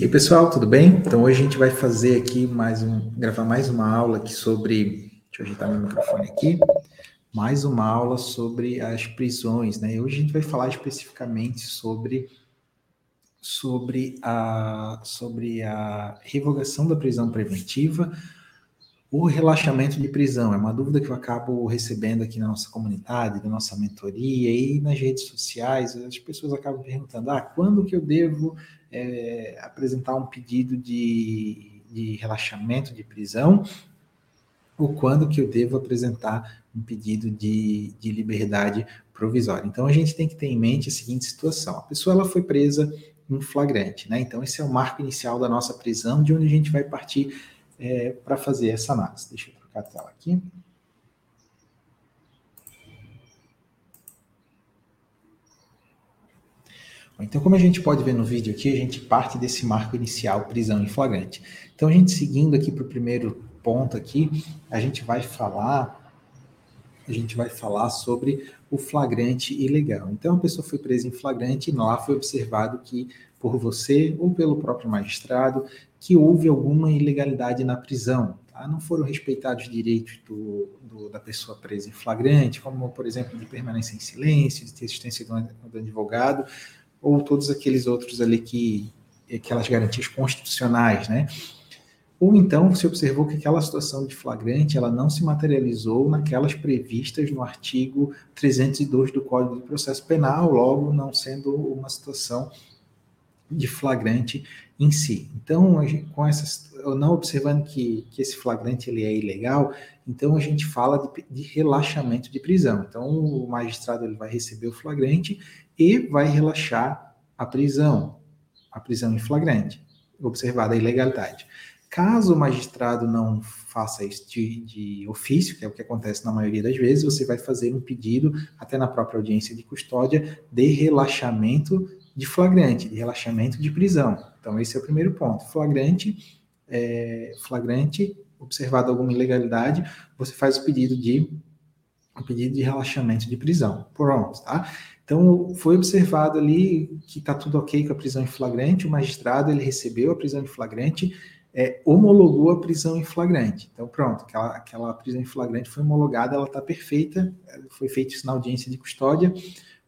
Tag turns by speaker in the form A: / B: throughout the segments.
A: E aí, pessoal, tudo bem? Então hoje a gente vai fazer aqui mais um, gravar mais uma aula aqui sobre, deixa eu ajeitar meu microfone aqui, mais uma aula sobre as prisões, né? E hoje a gente vai falar especificamente sobre sobre a sobre a revogação da prisão preventiva, o relaxamento de prisão. É uma dúvida que eu acabo recebendo aqui na nossa comunidade, na nossa mentoria e nas redes sociais. As pessoas acabam perguntando: ah, quando que eu devo é, apresentar um pedido de, de relaxamento de prisão ou quando que eu devo apresentar um pedido de, de liberdade provisória. Então a gente tem que ter em mente a seguinte situação: a pessoa ela foi presa em flagrante, né? Então esse é o marco inicial da nossa prisão, de onde a gente vai partir é, para fazer essa análise. Deixa eu trocar a tela aqui. Então, como a gente pode ver no vídeo aqui, a gente parte desse marco inicial, prisão em flagrante. Então, a gente seguindo aqui para o primeiro ponto aqui, a gente vai falar a gente vai falar sobre o flagrante ilegal. Então, a pessoa foi presa em flagrante e lá foi observado que, por você ou pelo próprio magistrado, que houve alguma ilegalidade na prisão. Tá? Não foram respeitados direitos do, do, da pessoa presa em flagrante, como, por exemplo, de permanência em silêncio, de ter assistência do, do advogado, ou todos aqueles outros ali que aquelas garantias constitucionais, né? Ou então você observou que aquela situação de flagrante ela não se materializou naquelas previstas no artigo 302 do Código de Processo Penal, logo não sendo uma situação de flagrante em si. Então, com essas, não observando que, que esse flagrante ele é ilegal, então a gente fala de, de relaxamento de prisão. Então, o magistrado ele vai receber o flagrante e vai relaxar a prisão, a prisão em flagrante, observada a ilegalidade. Caso o magistrado não faça isso de, de, ofício, que é o que acontece na maioria das vezes, você vai fazer um pedido, até na própria audiência de custódia, de relaxamento de flagrante, de relaxamento de prisão. Então, esse é o primeiro ponto. Flagrante, é, flagrante, observado alguma ilegalidade, você faz o pedido de um pedido de relaxamento de prisão. Pronto, tá? Então, foi observado ali que está tudo ok com a prisão em flagrante, o magistrado ele recebeu a prisão em flagrante, é, homologou a prisão em flagrante. Então, pronto, aquela, aquela prisão em flagrante foi homologada, ela está perfeita, foi feito isso na audiência de custódia,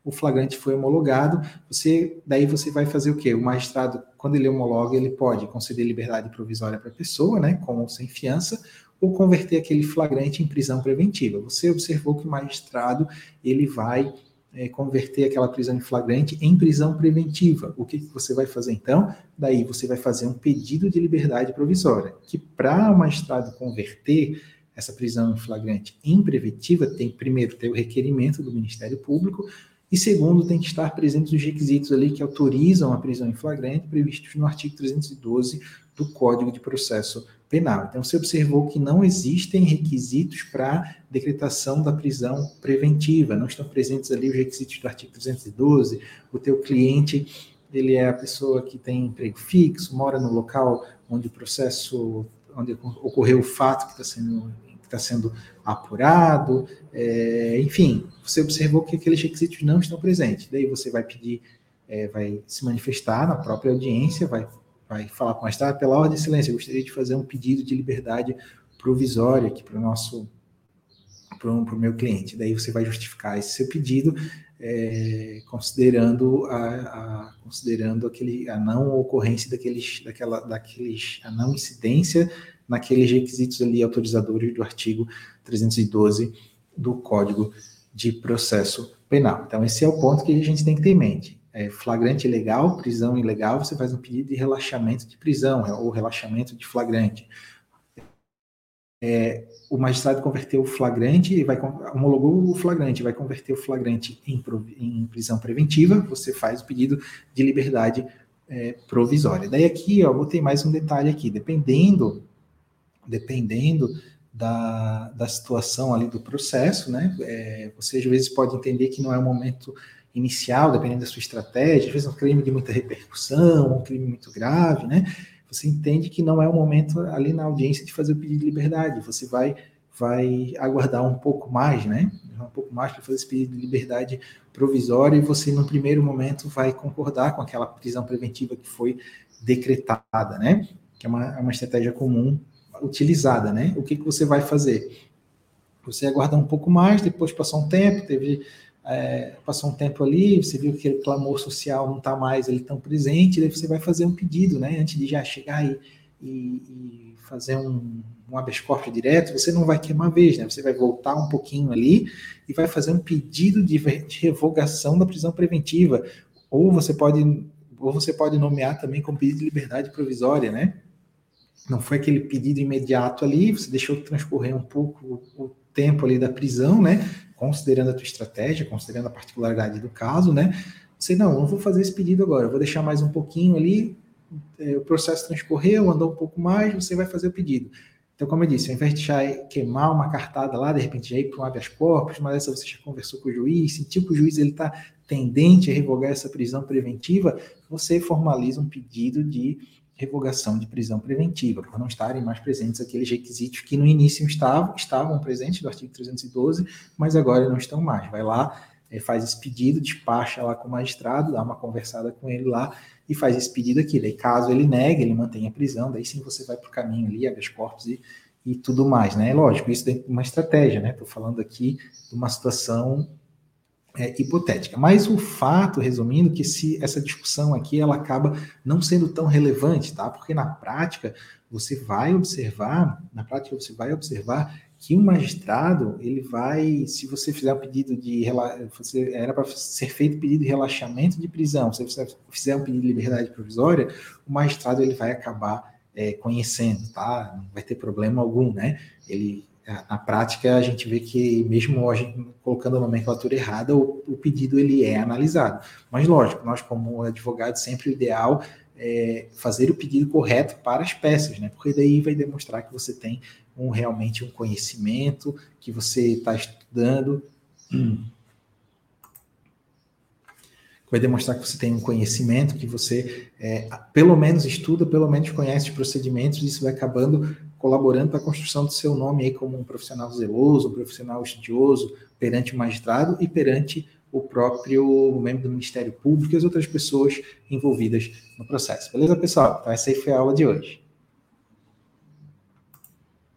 A: o flagrante foi homologado, você daí você vai fazer o quê? O magistrado, quando ele homologa, ele pode conceder liberdade provisória para a pessoa, né, com ou sem fiança, ou converter aquele flagrante em prisão preventiva. Você observou que o magistrado, ele vai é, converter aquela prisão em flagrante em prisão preventiva. O que, você vai fazer então? Daí você vai fazer um pedido de liberdade provisória, que para o magistrado converter essa prisão em flagrante em preventiva, tem primeiro ter o requerimento do Ministério Público, e segundo, tem que estar presentes os requisitos ali que autorizam a prisão em flagrante previstos no artigo 312 do Código de Processo Penal. Então, você observou que não existem requisitos para decretação da prisão preventiva, não estão presentes ali os requisitos do artigo 312, o teu cliente, ele é a pessoa que tem emprego fixo, mora no local onde o processo, onde ocorreu o fato que está sendo está sendo apurado, é, enfim, você observou que aqueles requisitos não estão presentes. Daí você vai pedir, é, vai se manifestar na própria audiência, vai, vai falar com a Estado, pela ordem de silêncio, eu gostaria de fazer um pedido de liberdade provisória aqui para o nosso para o meu cliente. Daí você vai justificar esse seu pedido, é, considerando a, a, considerando aquele a não ocorrência daqueles daquela daqueles a não incidência naqueles requisitos ali autorizadores do artigo 312 do Código de Processo Penal. Então, esse é o ponto que a gente tem que ter em mente. É flagrante ilegal, prisão ilegal, você faz um pedido de relaxamento de prisão ou relaxamento de flagrante. É, o magistrado converteu o flagrante e vai homologou o flagrante, vai converter o flagrante em, em prisão preventiva, você faz o pedido de liberdade é, provisória. Daí aqui, ó, botei mais um detalhe aqui, dependendo dependendo da, da situação ali do processo, né? É, você às vezes pode entender que não é o momento inicial, dependendo da sua estratégia, às vezes um crime de muita repercussão, um crime muito grave, né? Você entende que não é o momento ali na audiência de fazer o pedido de liberdade, você vai vai aguardar um pouco mais, né? Um pouco mais para fazer esse pedido de liberdade provisória e você, no primeiro momento, vai concordar com aquela prisão preventiva que foi decretada, né? Que é uma, é uma estratégia comum utilizada, né? O que, que você vai fazer? Você aguardar um pouco mais, depois passou um tempo, teve é, passou um tempo ali, você viu que o clamor social não está mais ele tão presente, daí você vai fazer um pedido, né? Antes de já chegar e, e, e fazer um, um habeas corpus direto, você não vai queimar vez, né? Você vai voltar um pouquinho ali e vai fazer um pedido de, de revogação da prisão preventiva. Ou você pode, ou você pode nomear também como pedido de liberdade provisória, né? Não foi aquele pedido imediato ali, você deixou transcorrer um pouco o tempo ali da prisão, né? considerando a tua estratégia, considerando a particularidade do caso, né? Você, não, não vou fazer esse pedido agora, vou deixar mais um pouquinho ali, é, o processo transcorreu, andou um pouco mais, você vai fazer o pedido. Então, como eu disse, ao invés de já queimar uma cartada lá, de repente já ir para um habeas corpus, mas essa você já conversou com o juiz, sentiu que o juiz está tendente a revogar essa prisão preventiva, você formaliza um pedido de revogação de prisão preventiva, por não estarem mais presentes aqueles requisitos que no início estavam, estavam presentes do artigo 312, mas agora não estão mais. Vai lá, é, faz esse pedido, despacha lá com o magistrado, dá uma conversada com ele lá e faz esse pedido aqui. Daí, caso ele negue, ele mantém a prisão, daí sim você vai para o caminho ali, habeas corpus e, e tudo mais, né? Lógico, isso é uma estratégia, né? Estou falando aqui de uma situação é, hipotética. Mas o fato, resumindo, que se essa discussão aqui ela acaba não sendo tão relevante, tá? Porque na prática você vai observar, na prática você vai observar que um magistrado ele vai, se você fizer um pedido de você era para ser feito pedido de relaxamento de prisão, se você fizer um pedido de liberdade provisória, o magistrado ele vai acabar é, conhecendo, tá? Não vai ter problema algum, né? Ele na prática a gente vê que mesmo gente colocando a nomenclatura errada, o, o, pedido ele é analisado. Mas lógico, nós como advogados sempre o ideal é fazer o pedido correto para as peças, né? Porque daí vai demonstrar que você tem um, realmente um conhecimento, que você está estudando. Vai demonstrar que você tem um conhecimento, que você é, pelo menos estuda, pelo menos conhece os procedimentos, e isso vai acabando colaborando para a construção do seu nome aí como um profissional zeloso, um profissional estudioso perante o magistrado e perante o próprio membro do Ministério Público e as outras pessoas envolvidas no processo. Beleza, pessoal? Então essa aí foi a aula de hoje.